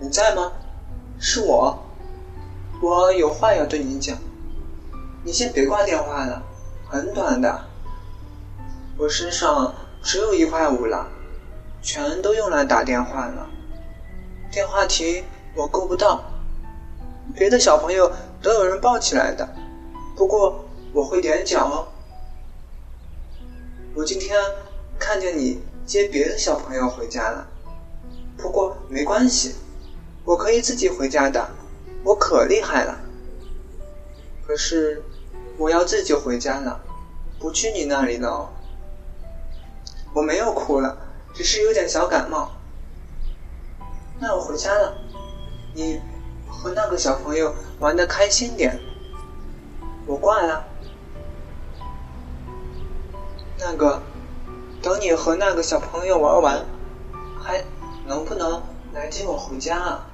你在吗？是我，我有话要对你讲。你先别挂电话了，很短的。我身上只有一块五了，全都用来打电话了。电话亭我够不到，别的小朋友都有人抱起来的，不过我会踮脚哦。我今天看见你接别的小朋友回家了，不过没关系，我可以自己回家的，我可厉害了。可是我要自己回家了，不去你那里了哦。我没有哭了，只是有点小感冒。那我回家了，你和那个小朋友玩的开心点。我挂了。那个，等你和那个小朋友玩完，还能不能来接我回家啊？